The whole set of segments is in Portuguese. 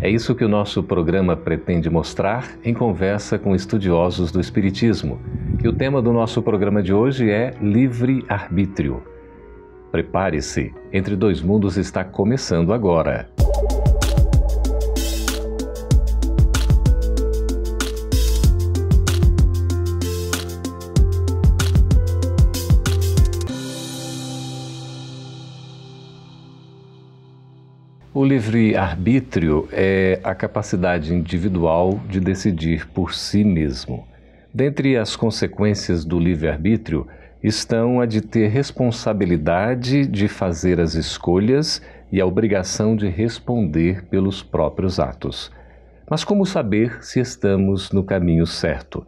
É isso que o nosso programa pretende mostrar em conversa com estudiosos do Espiritismo. E o tema do nosso programa de hoje é livre-arbítrio. Prepare-se, Entre Dois Mundos está começando agora. O livre-arbítrio é a capacidade individual de decidir por si mesmo. Dentre as consequências do livre-arbítrio estão a de ter responsabilidade de fazer as escolhas e a obrigação de responder pelos próprios atos. Mas como saber se estamos no caminho certo?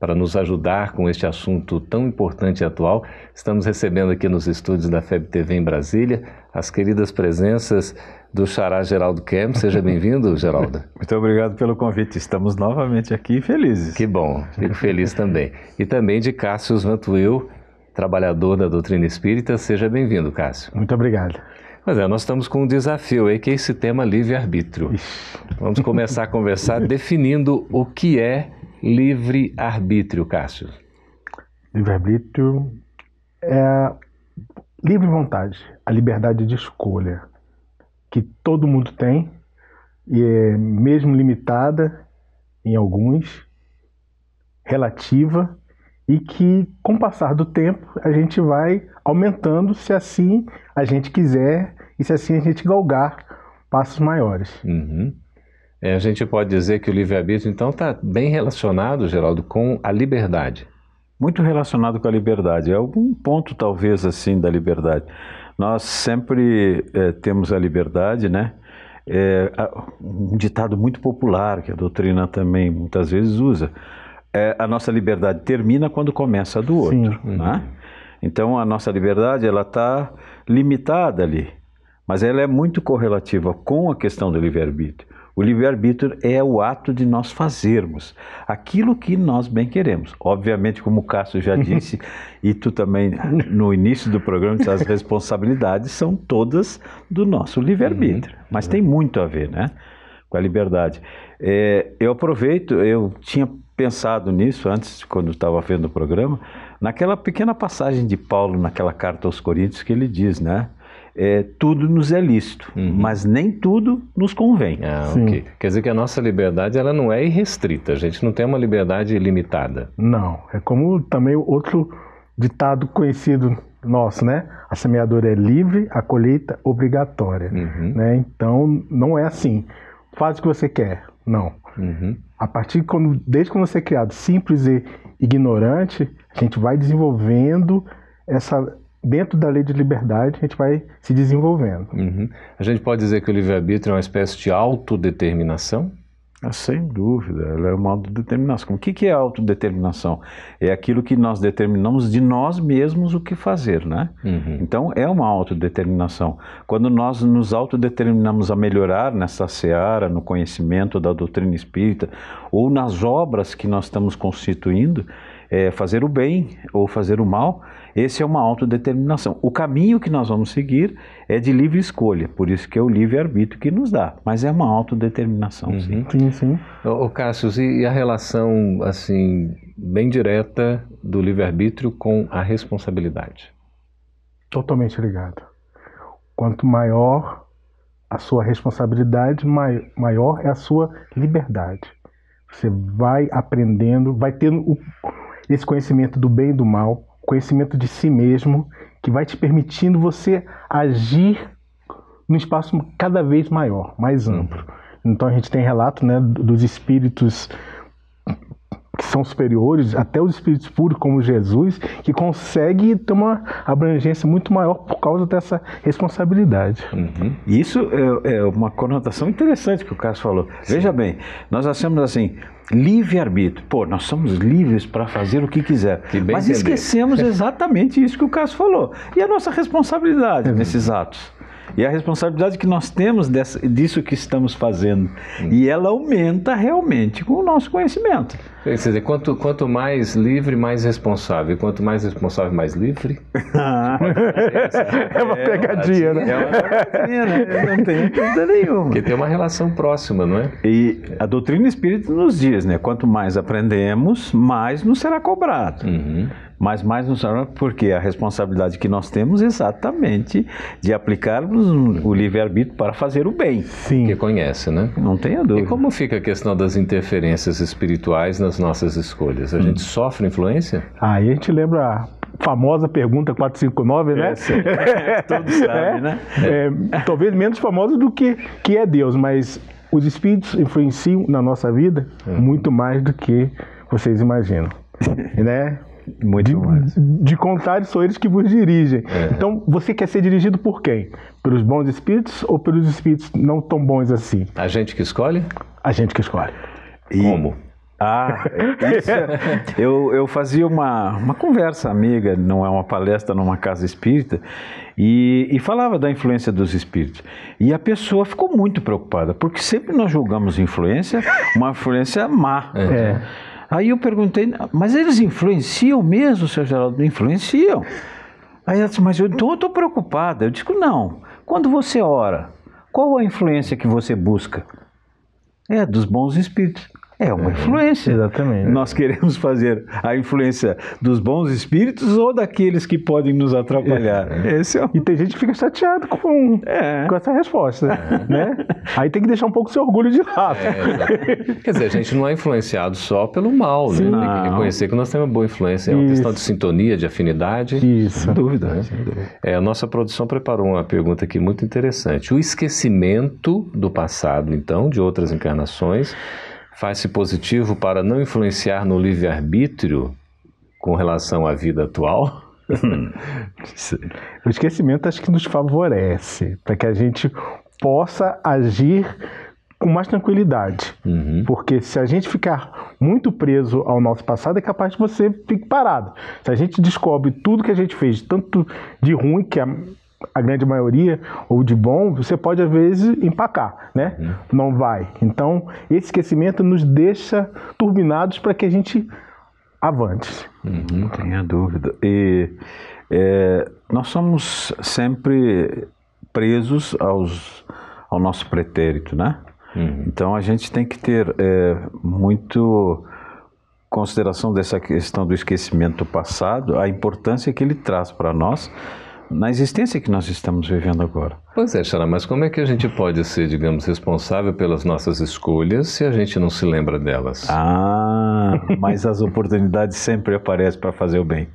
Para nos ajudar com este assunto tão importante e atual, estamos recebendo aqui nos estúdios da FEB TV em Brasília as queridas presenças do Xará Geraldo Kem. Seja bem-vindo, Geraldo. Muito obrigado pelo convite. Estamos novamente aqui felizes. Que bom, fico feliz também. E também de Cássio Vantuil, trabalhador da doutrina espírita. Seja bem-vindo, Cássio. Muito obrigado. Mas é, nós estamos com um desafio aí, que é esse tema livre-arbítrio. Vamos começar a conversar definindo o que é livre-arbítrio, Cássio. Livre-arbítrio é livre vontade, a liberdade de escolha que todo mundo tem, e é mesmo limitada em alguns, relativa, e que com o passar do tempo a gente vai aumentando se assim a gente quiser e se assim a gente galgar passos maiores. Uhum. É, a gente pode dizer que o livre-arbítrio, então, está bem relacionado, Geraldo, com a liberdade. Muito relacionado com a liberdade. É algum ponto, talvez, assim, da liberdade. Nós sempre é, temos a liberdade, né? É, um ditado muito popular que a doutrina também muitas vezes usa. É, a nossa liberdade termina quando começa a do outro. Né? Então a nossa liberdade ela está limitada ali, mas ela é muito correlativa com a questão do livre-arbítrio. O livre-arbítrio é o ato de nós fazermos aquilo que nós bem queremos. Obviamente, como o Cássio já disse, e tu também no início do programa, as responsabilidades são todas do nosso livre-arbítrio. Uhum. Mas tem muito a ver, né? Com a liberdade. É, eu aproveito, eu tinha pensado nisso antes, quando estava vendo o programa, naquela pequena passagem de Paulo naquela carta aos Coríntios que ele diz, né? É, tudo nos é lícito, uhum. mas nem tudo nos convém. Ah, ok. Quer dizer que a nossa liberdade ela não é irrestrita, a gente não tem uma liberdade ilimitada. Não, é como também outro ditado conhecido nosso, né? A semeadora é livre, a colheita obrigatória. Uhum. Né? Então, não é assim, faz o que você quer. Não. Uhum. A partir de quando, desde quando você é criado simples e ignorante, a gente vai desenvolvendo essa dentro da lei de liberdade, a gente vai se desenvolvendo. Uhum. A gente pode dizer que o livre-arbítrio é uma espécie de autodeterminação? Ah, sem dúvida, ela é uma autodeterminação. O que, que é autodeterminação? É aquilo que nós determinamos de nós mesmos o que fazer, né? Uhum. Então, é uma autodeterminação. Quando nós nos autodeterminamos a melhorar nessa seara, no conhecimento da doutrina espírita, ou nas obras que nós estamos constituindo, é, fazer o bem ou fazer o mal, esse é uma autodeterminação. O caminho que nós vamos seguir é de livre escolha, por isso que é o livre-arbítrio que nos dá, mas é uma autodeterminação, uhum. sim. Sim, sim. Ô, Cássio, e a relação, assim, bem direta do livre-arbítrio com a responsabilidade? Totalmente ligado. Quanto maior a sua responsabilidade, maior é a sua liberdade. Você vai aprendendo, vai tendo o, esse conhecimento do bem e do mal, conhecimento de si mesmo, que vai te permitindo você agir num espaço cada vez maior, mais amplo. Então a gente tem relato né, dos espíritos que são superiores, até os espíritos puros como Jesus, que consegue ter uma abrangência muito maior por causa dessa responsabilidade. Uhum. Isso é, é, uma conotação interessante que o Carlos falou. Sim. Veja bem, nós achamos assim, livre-arbítrio. Pô, nós somos livres para fazer o que quiser. Que Mas entender. esquecemos exatamente isso que o Carlos falou. E a nossa responsabilidade uhum. nesses atos e a responsabilidade que nós temos dessa, disso que estamos fazendo. Hum. E ela aumenta realmente com o nosso conhecimento. Quer dizer, quanto, quanto mais livre, mais responsável. Quanto mais responsável, mais livre. é uma pegadinha, né? É uma pegadinha, né? Não tem dúvida nenhuma. Porque tem uma relação próxima, não é? E a doutrina espírita nos diz, né? Quanto mais aprendemos, mais nos será cobrado. Uhum mas mais nos porque a responsabilidade que nós temos é exatamente de aplicarmos o livre-arbítrio para fazer o bem. Sim. Que conhece, né? Não tenha dúvida. E como fica a questão das interferências espirituais nas nossas escolhas? A hum. gente sofre influência? Aí a gente lembra a famosa pergunta 459, né? É, todos sabem, é, né? É, talvez menos famosa do que, que é Deus, mas os espíritos influenciam na nossa vida é. muito mais do que vocês imaginam. né? Muito de, mais. De contrário, são eles que vos dirigem. É. Então, você quer ser dirigido por quem? Pelos bons espíritos ou pelos espíritos não tão bons assim? A gente que escolhe? A gente que escolhe. E... Como? Ah, isso, é, eu, eu fazia uma, uma conversa amiga, não é uma palestra numa casa espírita, e, e falava da influência dos espíritos. E a pessoa ficou muito preocupada, porque sempre nós julgamos influência uma influência má. É. Aí eu perguntei, mas eles influenciam mesmo, seu Geraldo? Influenciam. Aí ela disse, mas eu, então estou preocupada. Eu digo, não. Quando você ora, qual a influência que você busca? É dos bons espíritos. É uma influência. Exatamente. Nós queremos fazer a influência dos bons espíritos ou daqueles que podem nos atrapalhar. É. Esse é E tem gente que fica chateado com, é. com essa resposta. É. Né? Aí tem que deixar um pouco seu orgulho de lado. É, Quer dizer, a gente não é influenciado só pelo mal, Sim. né? Tem que reconhecer que nós temos uma boa influência. É uma Isso. questão de sintonia, de afinidade. Isso. Sem dúvida. Né? Sem dúvida. É, a nossa produção preparou uma pergunta aqui muito interessante. O esquecimento do passado, então, de outras encarnações faz-se positivo para não influenciar no livre-arbítrio com relação à vida atual? o esquecimento acho que nos favorece para que a gente possa agir com mais tranquilidade. Uhum. Porque se a gente ficar muito preso ao nosso passado, é capaz de você ficar parado. Se a gente descobre tudo que a gente fez, tanto de ruim, que a a grande maioria, ou de bom, você pode às vezes empacar, né? Uhum. Não vai. Então, esse esquecimento nos deixa turbinados para que a gente avante. Uhum, não tenha dúvida. E é, nós somos sempre presos aos, ao nosso pretérito, né? Uhum. Então a gente tem que ter é, muito consideração dessa questão do esquecimento passado, a importância que ele traz para nós na existência que nós estamos vivendo agora. Pois é, Xana, mas como é que a gente pode ser, digamos, responsável pelas nossas escolhas se a gente não se lembra delas? Ah, mas as oportunidades sempre aparecem para fazer o bem.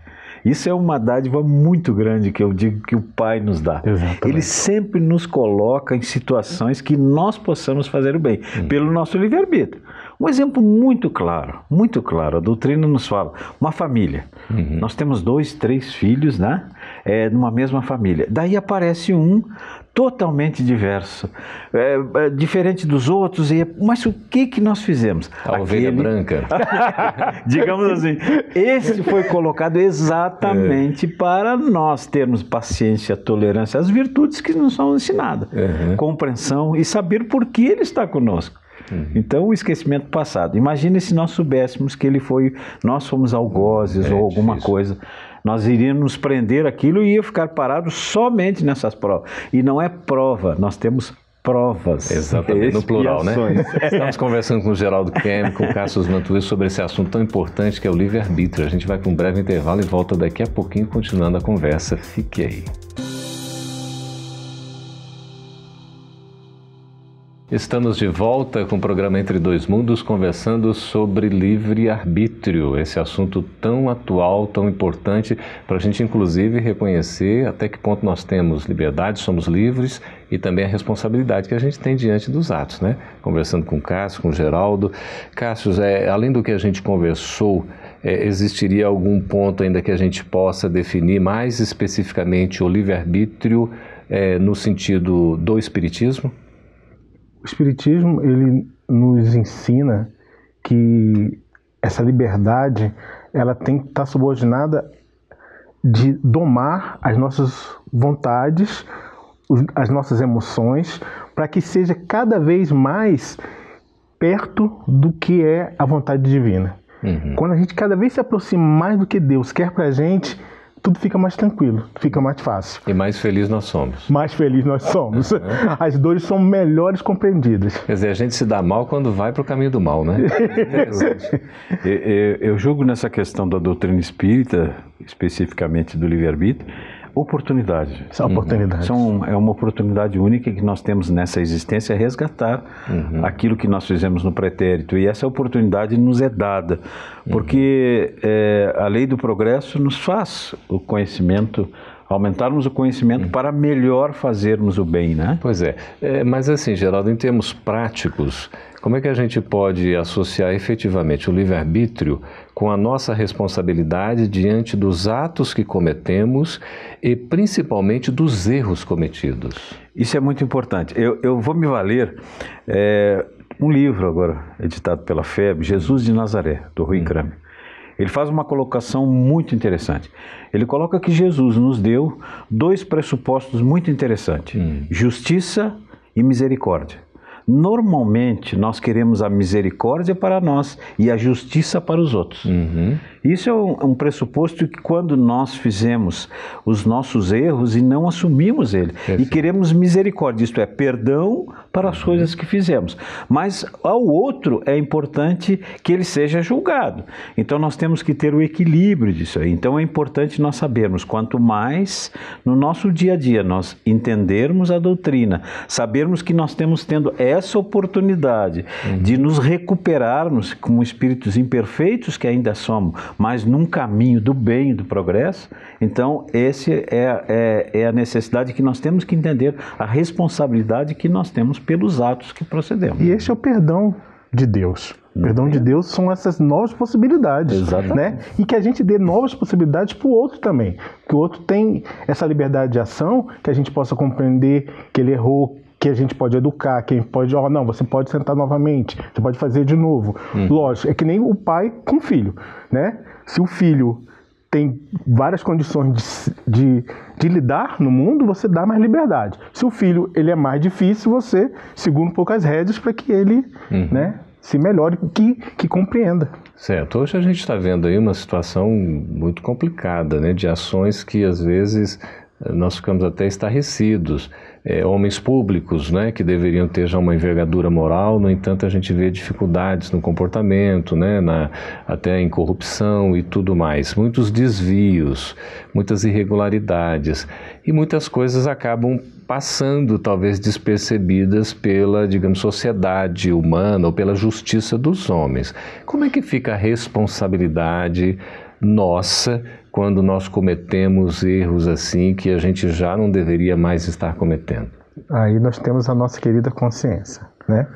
Isso é uma dádiva muito grande que eu digo que o Pai nos dá. Exatamente. Ele sempre nos coloca em situações que nós possamos fazer o bem, hum. pelo nosso livre-arbítrio. Um exemplo muito claro, muito claro, a doutrina nos fala, uma família. Uhum. Nós temos dois, três filhos, né? É, numa mesma família. Daí aparece um totalmente diverso, é, é, diferente dos outros. E, mas o que que nós fizemos? A ovelha branca. Digamos assim, esse foi colocado exatamente é. para nós termos paciência, tolerância, as virtudes que nos são ensinadas, uhum. compreensão e saber por que ele está conosco. Uhum. Então, o esquecimento passado. Imagine se nós soubéssemos que ele foi, nós fomos algozes é, ou alguma difícil. coisa. Nós iríamos nos prender aquilo e ia ficar parado somente nessas provas. E não é prova, nós temos provas. Exatamente, no plural, né? Estamos conversando com o Geraldo Kem, com o Cassius Mantuês sobre esse assunto tão importante que é o livre-arbítrio. A gente vai para um breve intervalo e volta daqui a pouquinho continuando a conversa. Fique aí. Estamos de volta com o programa Entre Dois Mundos, conversando sobre livre-arbítrio, esse assunto tão atual, tão importante, para a gente, inclusive, reconhecer até que ponto nós temos liberdade, somos livres e também a responsabilidade que a gente tem diante dos atos, né? Conversando com Cássio, com Geraldo. Cássio, é, além do que a gente conversou, é, existiria algum ponto ainda que a gente possa definir mais especificamente o livre-arbítrio é, no sentido do Espiritismo? O Espiritismo ele nos ensina que essa liberdade ela tem que estar subordinada de domar as nossas vontades, as nossas emoções, para que seja cada vez mais perto do que é a vontade divina. Uhum. Quando a gente cada vez se aproxima mais do que Deus quer para a gente, tudo fica mais tranquilo, fica mais fácil. E mais feliz nós somos. Mais feliz nós somos. Uhum. As dores são melhores compreendidas. Quer dizer, a gente se dá mal quando vai para o caminho do mal, né? eu, eu, eu julgo nessa questão da doutrina espírita, especificamente do livre-arbítrio, oportunidade. São oportunidades. São, é uma oportunidade única que nós temos nessa existência resgatar uhum. aquilo que nós fizemos no pretérito. E essa oportunidade nos é dada, porque uhum. é, a lei do progresso nos faz o conhecimento aumentarmos o conhecimento para melhor fazermos o bem, né? Pois é. é. Mas assim, Geraldo, em termos práticos, como é que a gente pode associar efetivamente o livre-arbítrio com a nossa responsabilidade diante dos atos que cometemos e principalmente dos erros cometidos? Isso é muito importante. Eu, eu vou me valer é, um livro agora, editado pela FEB, Jesus de Nazaré, do Rui hum. Kramer. Ele faz uma colocação muito interessante. Ele coloca que Jesus nos deu dois pressupostos muito interessantes: hum. justiça e misericórdia. Normalmente nós queremos a misericórdia para nós e a justiça para os outros. Uhum. Isso é um, um, pressuposto que quando nós fizemos os nossos erros e não assumimos ele e queremos misericórdia, isto é, perdão para as coisas que fizemos. Mas ao outro é importante que ele seja julgado. Então nós temos que ter o equilíbrio disso aí. Então é importante nós sabermos quanto mais no nosso dia a dia nós entendermos a doutrina, sabermos que nós temos tendo essa oportunidade uhum. de nos recuperarmos como espíritos imperfeitos que ainda somos, mas num caminho do bem e do progresso. Então, esse é, é, é, a necessidade que nós temos que entender, a responsabilidade que nós temos pelos atos que procedemos. E esse é o perdão de Deus. O perdão de Deus são essas novas possibilidades. Exatamente. Né? E que a gente dê novas possibilidades para o outro também. Que o outro tem essa liberdade de ação, que a gente possa compreender que ele errou, que a gente pode educar, que a gente pode, ó, oh, não, você pode sentar novamente, você pode fazer de novo. Hum. Lógico, é que nem o pai com o filho, né? Se o filho tem várias condições de, de, de, lidar no mundo, você dá mais liberdade. Se o filho ele é mais difícil, você segura um pouco as rédeas para que ele uhum. né, se melhore, que, que compreenda. Certo. Hoje a gente está vendo aí uma situação muito complicada, né, de ações que às vezes nós ficamos até estarrecidos. É, homens públicos, né, que deveriam ter já uma envergadura moral, no entanto a gente vê dificuldades no comportamento, né, na, até em corrupção e tudo mais, muitos desvios, muitas irregularidades. E muitas coisas acabam passando talvez despercebidas pela, digamos, sociedade humana ou pela justiça dos homens. Como é que fica a responsabilidade nossa quando nós cometemos erros assim que a gente já não deveria mais estar cometendo? Aí nós temos a nossa querida consciência, né?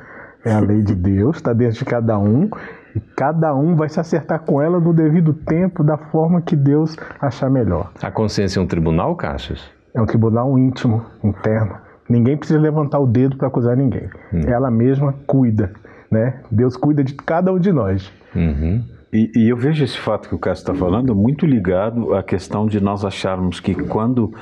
É a lei de Deus, está dentro de cada um e cada um vai se acertar com ela no devido tempo, da forma que Deus achar melhor. A consciência é um tribunal, Cassius? É um tribunal íntimo, interno. Ninguém precisa levantar o dedo para acusar ninguém. Hum. Ela mesma cuida, né? Deus cuida de cada um de nós. Uhum. E, e, eu vejo esse fato que o Cássio está falando muito ligado à questão de nós acharmos que quando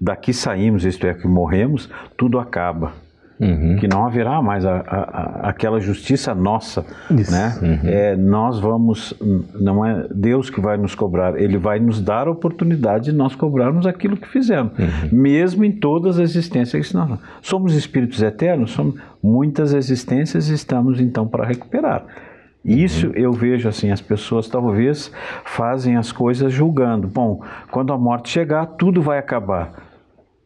daqui saímos, isto é, que morremos, tudo acaba. Uhum. Que não haverá mais a, a, a, aquela justiça nossa, Isso. né? Uhum. É, nós vamos, não é Deus que vai nos cobrar, Ele vai nos dar a oportunidade de nós cobrarmos aquilo que fizemos, uhum. mesmo em todas as existências que nós somos espíritos eternos, somos muitas existências estamos então para recuperar. Isso uhum. eu vejo assim, as pessoas talvez fazem as coisas julgando. Bom, quando a morte chegar, tudo vai acabar.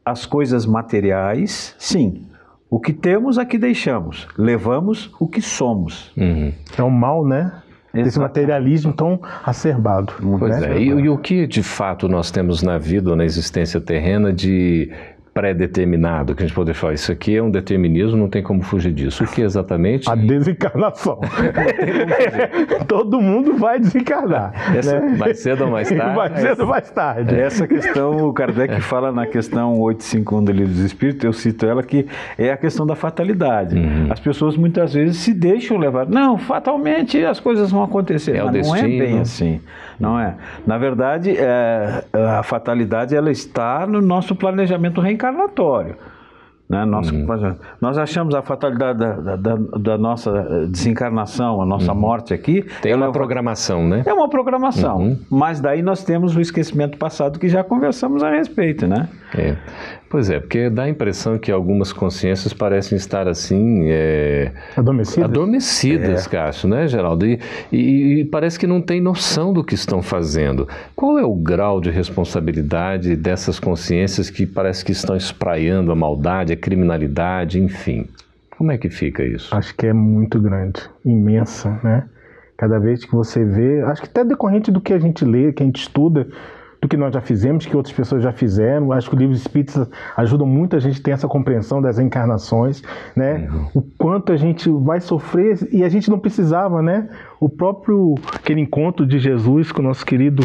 As coisas materiais, sim. O que temos, aqui deixamos. Levamos o que somos. Uhum. É o mal, né? Exato. Esse materialismo tão acerbado. Pois né? é. E, e, o que de fato nós temos na vida ou na existência terrena de pré-determinado, que a gente pode falar, isso aqui é um determinismo, não tem como fugir disso. O que exatamente? A desencarnação. Todo mundo vai desencarnar. Essa, né? Mais cedo ou mais tarde? Mais cedo ou mais tarde. Essa questão, o Kardec é. fala na questão 851 do Livro dos Espíritos, eu cito ela, que é a questão da fatalidade. Uhum. As pessoas muitas vezes se deixam levar. Não, fatalmente as coisas vão acontecer. É mas não é bem assim. Não é. Na verdade, é, a fatalidade ela está no nosso planejamento reencarnatório. Né? Nós, uhum. nós achamos a fatalidade da, da, da, nossa desencarnação, a nossa uhum. morte aqui. Tem uma é programação, né? É uma programação. Uhum. Mas daí nós temos o esquecimento passado que já conversamos a respeito, né? É. Pois é, porque dá a impressão que algumas consciências parecem estar assim. É, adormecidas? Adormecidas, é. Cássio, né, Geraldo? E, e, e, parece que não tem noção do que estão fazendo. Qual é o grau de responsabilidade dessas consciências que parece que estão espraiando a maldade, a criminalidade, enfim? Como é que fica isso? Acho que é muito grande, imensa, né? Cada vez que você vê, acho que até decorrente do que a gente lê, que a gente estuda, do que nós já fizemos, que outras pessoas já fizeram. Acho que o livro Espírita ajuda muito a gente a ter essa compreensão das encarnações, né? Uhum. O quanto a gente vai sofrer e a gente não precisava, né? O próprio aquele encontro de Jesus com o nosso querido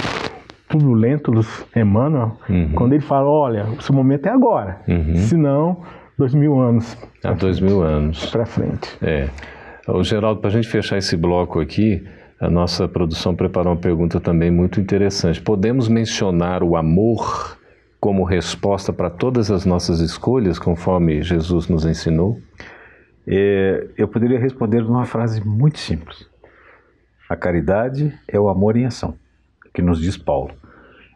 Públio Lentulus Emmanuel, uhum. quando ele fala, olha, o seu momento é agora, uhum. senão dois mil anos. Há dois mil anos. Para frente. É. O Geraldo, para a gente fechar esse bloco aqui, a nossa produção preparou uma pergunta também muito interessante. Podemos mencionar o amor como resposta para todas as nossas escolhas, conforme Jesus nos ensinou? É, eu poderia responder numa frase muito simples. A caridade é o amor em ação, que nos diz Paulo.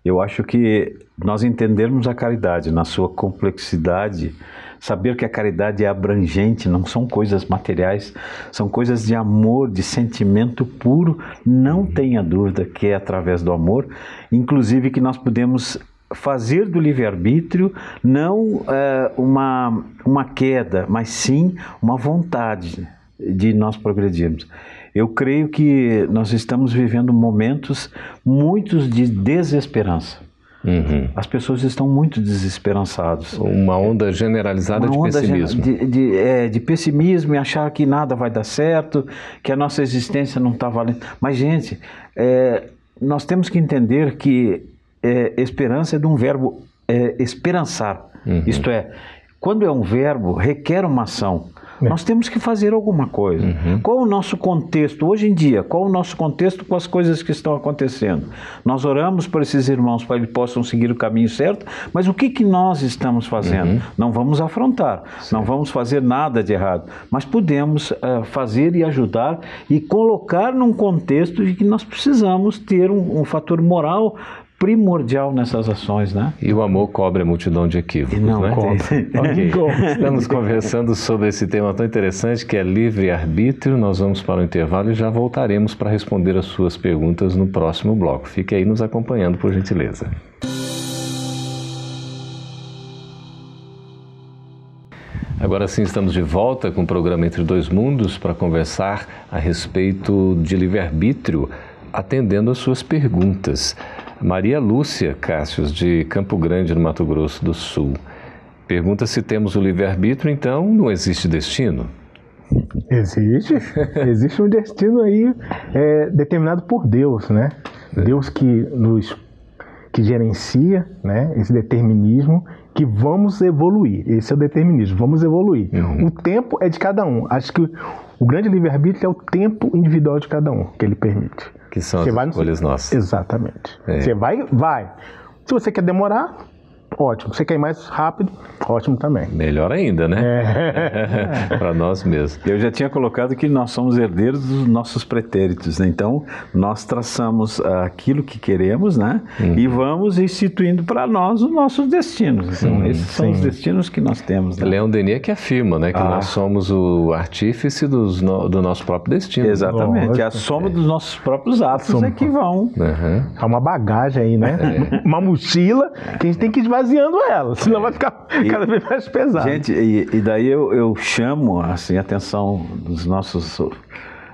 Eu acho que nós entendermos a caridade na sua complexidade Saber que a caridade é abrangente, não são coisas materiais, são coisas de amor, de sentimento puro. Não tenha dúvida que é através do amor, inclusive que nós podemos fazer do livre-arbítrio não é, uma, uma queda, mas sim uma vontade de nós progredirmos. Eu creio que nós estamos vivendo momentos muitos de desesperança. Uhum. As pessoas estão muito desesperançadas. Uma onda generalizada Uma de onda pessimismo. De, de, é, de, pessimismo e achar que nada vai dar certo, que a nossa existência não está valendo. Mas, gente, é, nós temos que entender que é, esperança é de um verbo é, esperançar. Uhum. Isto é, quando é um verbo, requer uma ação. É. Nós temos que fazer alguma coisa. Uhum. Qual o nosso contexto hoje em dia? Qual o nosso contexto com as coisas que estão acontecendo? Nós oramos por esses irmãos para que eles possam seguir o caminho certo, mas o que, que nós estamos fazendo? Uhum. Não vamos afrontar, Sim. não vamos fazer nada de errado, mas podemos uh, fazer e ajudar e colocar num contexto de que nós precisamos ter um, um fator moral primordial nessas ações, né? E o amor cobre a multidão de equívocos, não né? okay. Estamos conversando sobre esse tema tão interessante que é livre-arbítrio. Nós vamos para o intervalo e já voltaremos para responder as suas perguntas no próximo bloco. Fique aí nos acompanhando, por gentileza. Agora sim, estamos de volta com o programa Entre Dois Mundos para conversar a respeito de livre-arbítrio, atendendo às suas perguntas. Maria Lúcia Cássios, de Campo Grande, no Mato Grosso do Sul. Pergunta se temos o livre-arbítrio, então não existe destino? Existe. Existe um destino aí é, determinado por Deus, né? É. Deus que nos que gerencia né, esse determinismo que vamos evoluir. Esse é o determinismo, vamos evoluir. Uhum. O tempo é de cada um. Acho que o grande livre-arbítrio é o tempo individual de cada um que ele permite. Que são você as escolhas no... nossas. Exatamente. É. Você vai, vai. Se você quer demorar, ótimo. Você quer ir mais rápido, ótimo também. Melhor ainda, né? É. Para nós mesmos. Eu já tinha colocado que nós somos herdeiros dos nossos pretéritos, né? Então, nós traçamos aquilo que queremos, né? Uhum. E vamos instituindo para nós os nossos destinos. Então, uhum. esses são Sim. os destinos que nós temos. Né? Leon Denis que afirma, né? Que ah. nós somos o artífice dos no, do nosso próprio destino. Exatamente. a soma é. dos nossos próprios atos é que vão. Uhum. É uma bagagem aí, né? É. Uma mochila que a gente tem que esvaziando ela, senão é. vai ficar cada vez mais pesado. Gente, e, e daí eu, eu, chamo assim, a atenção dos nossos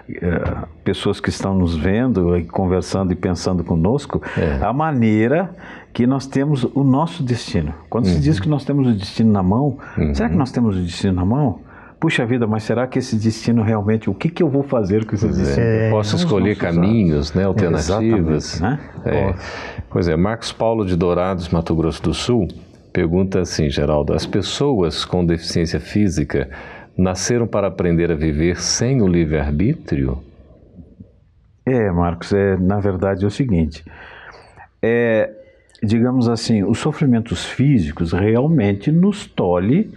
é, pessoas que estão nos vendo e conversando e pensando conosco, é. a maneira que nós temos o nosso destino. Quando uhum. se diz que nós temos o destino na mão, uhum. será que nós temos o destino na mão? Puxa vida, mas será que esse destino realmente, o que, que eu vou fazer com esse é. destino? É, Posso escolher caminhos, né, alternativas. Né? Pois é, Marcos Paulo de Dourados, Mato Grosso do Sul, pergunta assim, Geraldo, as pessoas com deficiência física nasceram para aprender a viver sem o livre-arbítrio? É, Marcos, é, na verdade é o seguinte, é, digamos assim, os sofrimentos físicos realmente nos tolhe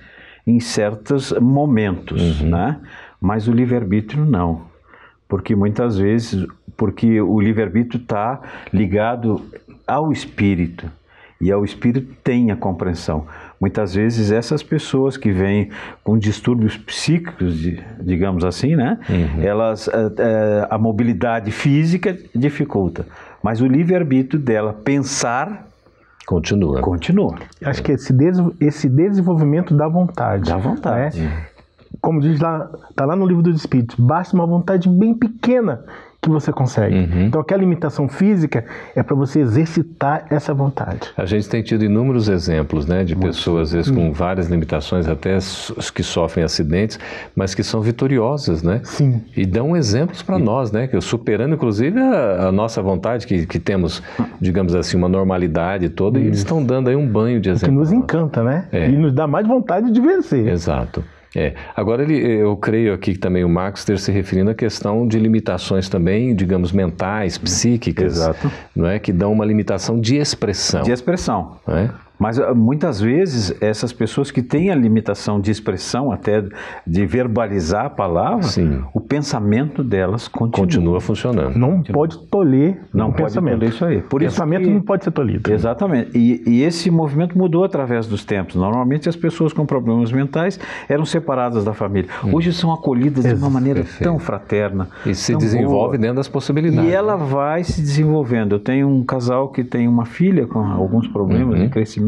em certos momentos, uhum. né? Mas o livre-arbítrio não. Porque muitas vezes, porque o livre-arbítrio está ligado ao espírito e ao espírito tem a compreensão. Muitas vezes essas pessoas que vêm com distúrbios psíquicos, digamos assim, né? Uhum. Elas a, eh, eh, a mobilidade física dificulta, mas o livre-arbítrio dela pensar Continua. Continua. Acho que esse, des esse desenvolvimento da vontade. Da vontade. Né? Como diz lá, está lá no livro dos Espíritos, basta uma vontade bem pequena que você consegue. Uhum. Então, aquela limitação física é para você exercitar essa vontade. A gente tem tido inúmeros exemplos né, de Muito. pessoas, às vezes, com várias limitações, até os que sofrem acidentes, mas que são vitoriosas, né? Sim. E dão exemplos para nós, né? Que superando, inclusive, a, a, nossa vontade, que, que temos, digamos assim, uma normalidade toda, Isso. e eles estão dando aí um banho de exemplos. Que nos encanta, né? É. E nos dá mais vontade de vencer. Exato. É. Agora, ele, eu creio aqui que também o Marcos esteja se referindo à questão de limitações também, digamos, mentais, psíquicas, Exato. não é? que dão uma limitação de expressão. De expressão. É? Mas ah, muitas vezes essas pessoas que têm a limitação de expressão, até de verbalizar a palavra, Sim. o pensamento delas continua, continua funcionando. Não continua. pode tolher não pode pensamento. Toler isso aí. Por pensamento que... não pode ser tolhido. Exatamente. E, e, esse movimento mudou através dos tempos. Normalmente as pessoas com problemas mentais eram separadas da família. Hum. Hoje são acolhidas de uma maneira Perfeito. tão fraterna. E se desenvolve boa. dentro das possibilidades. E ela né? vai se desenvolvendo. Eu tenho um casal que tem uma filha com alguns problemas uhum. de crescimento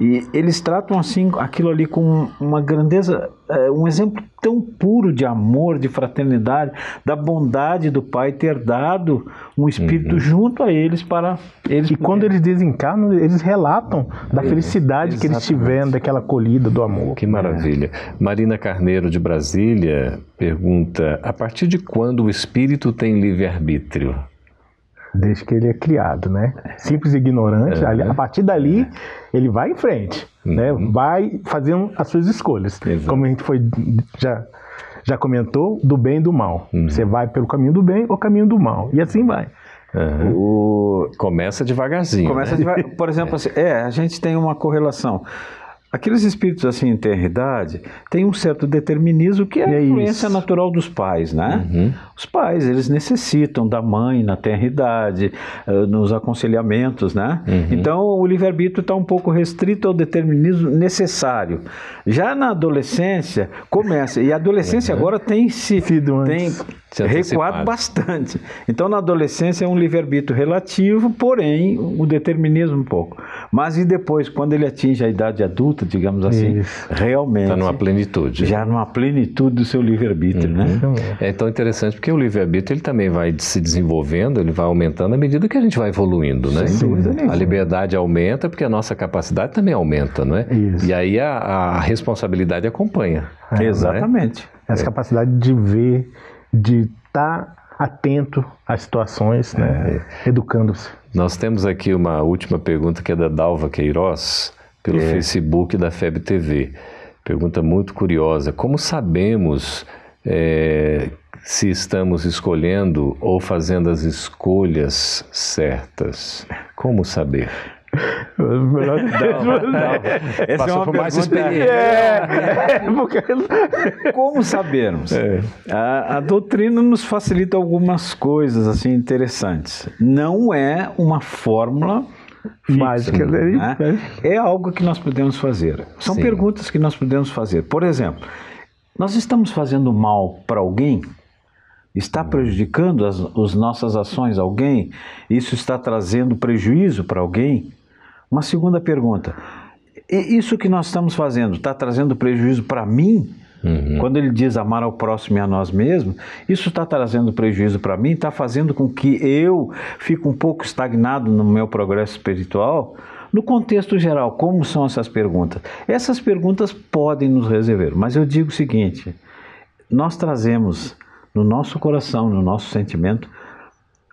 e eles tratam assim aquilo ali com uma grandeza, é, um exemplo tão puro de amor, de fraternidade, da bondade do Pai ter dado um espírito uhum. junto a eles para eles. E quando eles desencarnam, eles relatam da felicidade Exatamente. que eles tiveram daquela acolhida do amor. Que maravilha. É. Marina Carneiro de Brasília pergunta: a partir de quando o espírito tem livre arbítrio? Desde que ele é criado, né? Simples e ignorante, ali, a partir dali ele vai em frente, né? uhum. né? Vai fazendo as suas escolhas. Exato. Como a gente foi já já comentou, do bem e do mal. Uhum. Você vai pelo caminho do bem ou caminho do mal. E assim vai. Uhum. O... Começa devagarzinho. Começa né? devagar. Por exemplo, assim, é, a gente tem uma correlação. Aqueles espíritos assim em tenridade têm um certo determinismo que é a é influência isso. natural dos pais, né? Uhum. Os pais, eles necessitam da mãe na tenridade, uh, nos aconselhamentos, né? Uhum. Então o livre-arbítrio está um pouco restrito ao determinismo necessário. Já na adolescência começa, e a adolescência uhum. agora tem se tem recuado bastante. Então na adolescência é um livre-arbítrio relativo, porém o determinismo um pouco. Mas e depois, quando ele atinge a idade adulta, digamos assim, Isso. realmente. Está numa plenitude. Já numa plenitude do seu livre-arbítrio, né? uhum. né? É tão interessante porque o livre-arbítrio ele também vai se desenvolvendo, ele vai aumentando à medida que a gente vai evoluindo, né? Sem dúvida nenhuma. A liberdade aumenta porque a nossa capacidade também aumenta, não é? Isso. E aí a, a responsabilidade acompanha. É, Exatamente. É? Essa capacidade de ver, de estar tá atento às situações, né? É. educando-se. Nós temos aqui uma última pergunta que é da Dalva Queiroz pelo é. Facebook da FEB TV. Pergunta muito curiosa: como sabemos é, se estamos escolhendo ou fazendo as escolhas certas? Como saber? Melhor não, não. Essa Passou é uma por mais experiência. É, é, porque... Como sabermos? É. A, a, doutrina nos facilita algumas coisas assim interessantes. Não é uma fórmula mágica. Né? né? É algo que nós podemos fazer. São Sim. perguntas que nós podemos fazer. Por exemplo, nós estamos fazendo mal para alguém? Está prejudicando as, as nossas ações alguém? Isso está trazendo prejuízo para alguém? Uma segunda pergunta: isso que nós estamos fazendo está trazendo prejuízo para mim? Uhum. Quando ele diz amar ao próximo e a nós mesmos, isso está trazendo prejuízo para mim, está fazendo com que eu fique um pouco estagnado no meu progresso espiritual? No contexto geral, como são essas perguntas? Essas perguntas podem nos resolver, mas eu digo o seguinte: nós trazemos no nosso coração, no nosso sentimento,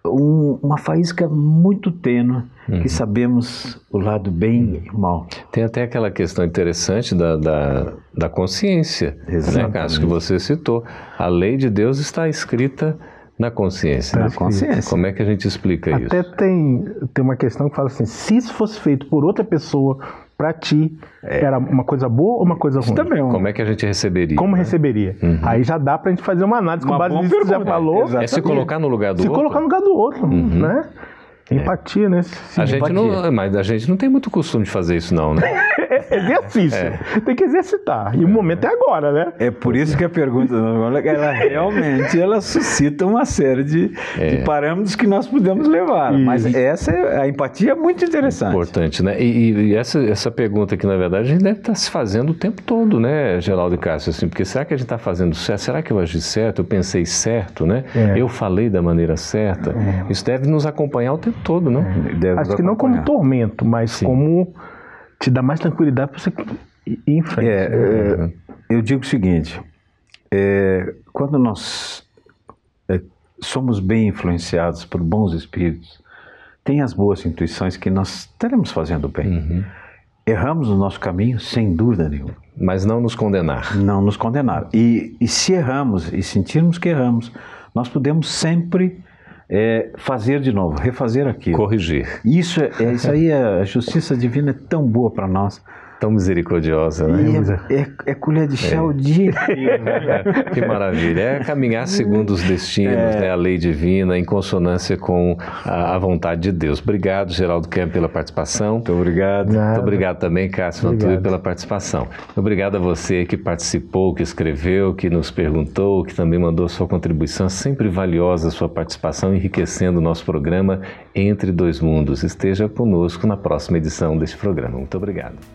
um, uma faísca muito tênue uhum. que sabemos o lado bem e o mal. Tem até aquela questão interessante da, da, da consciência, né, Cássio, que você citou. A lei de Deus está escrita na consciência. Na consciência. Como é que a gente explica até isso? Até tem, tem uma questão que fala assim: se isso fosse feito por outra pessoa, para ti é. era uma coisa boa ou uma coisa ruim? Também, é Como é que a gente receberia? Como né? receberia? Uhum. Aí já dá para a gente fazer uma análise uma com base nisso que você já falou. É se colocar no lugar do se outro. Se colocar no lugar do outro, uhum. né? É. Empatia, né? Sim, a gente empatia. não, mas a gente não tem muito costume de fazer isso, não, né? é exercício. É. Tem que exercitar. E o momento é agora, né? É por isso que a pergunta, ela realmente ela suscita uma série de, é. de parâmetros que nós podemos levar. Mas essa é, a empatia é muito interessante. Importante, né? E, e, essa, essa pergunta que, na verdade, a gente deve estar se fazendo o tempo todo, né, Geraldo e Cássio? Assim, porque será que a gente está fazendo certo? Será que eu agi certo? Eu pensei certo, né? É. Eu falei da maneira certa? É. Isso deve nos acompanhar o tempo todo, não? Deve Acho que não como tormento, mas Sim. como te dá mais tranquilidade para você ir em frente. É, é, eu digo o seguinte: é, quando nós é, somos bem influenciados por bons espíritos, tem as boas intuições que nós estaremos fazendo bem. Uhum. Erramos no nosso caminho, sem dúvida nenhuma. Mas não nos condenar. Não nos condenar. E, e se erramos e sentirmos que erramos, nós podemos sempre é fazer de novo, refazer aquilo. Corrigir. Isso, é, é isso aí, a justiça divina é tão boa para nós. Tão misericordiosa, né? É, é, é, colher de chá é. o dia Que maravilha. É caminhar segundo os destinos, é. né? a lei divina, em consonância com a, a, vontade de Deus. Obrigado, Geraldo Kemp, pela participação. Muito obrigado. Muito obrigado também, Cássio Antônio, pela participação. Obrigado a você que participou, que escreveu, que nos perguntou, que também mandou sua contribuição. Sempre valiosa a sua participação, enriquecendo o nosso programa Entre Dois Mundos. Esteja conosco na próxima edição deste programa. Muito obrigado.